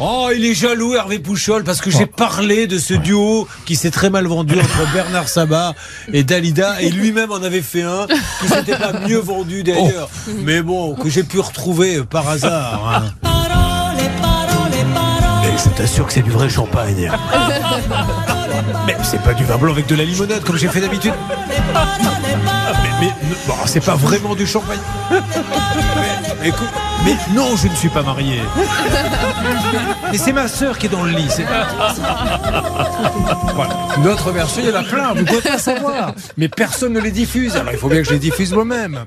Oh, il est jaloux, Hervé Pouchol, parce que j'ai parlé de ce duo qui s'est très mal vendu entre Bernard Sabat et Dalida, et lui-même en avait fait un qui s'était pas mieux vendu d'ailleurs, mais bon, que j'ai pu retrouver par hasard. hein. Mais je t'assure que c'est du vrai champagne. Mais c'est pas du vin blanc avec de la limonade comme j'ai fait d'habitude. Mais, mais bon, c'est pas vraiment du champagne. Mais, écoute, mais non, je ne suis pas marié. Mais c'est ma sœur qui est dans le lit. c'est- Voilà. Notre version, il y en a plein. Vous pouvez pas savoir. Mais personne ne les diffuse. Alors il faut bien que je les diffuse moi-même.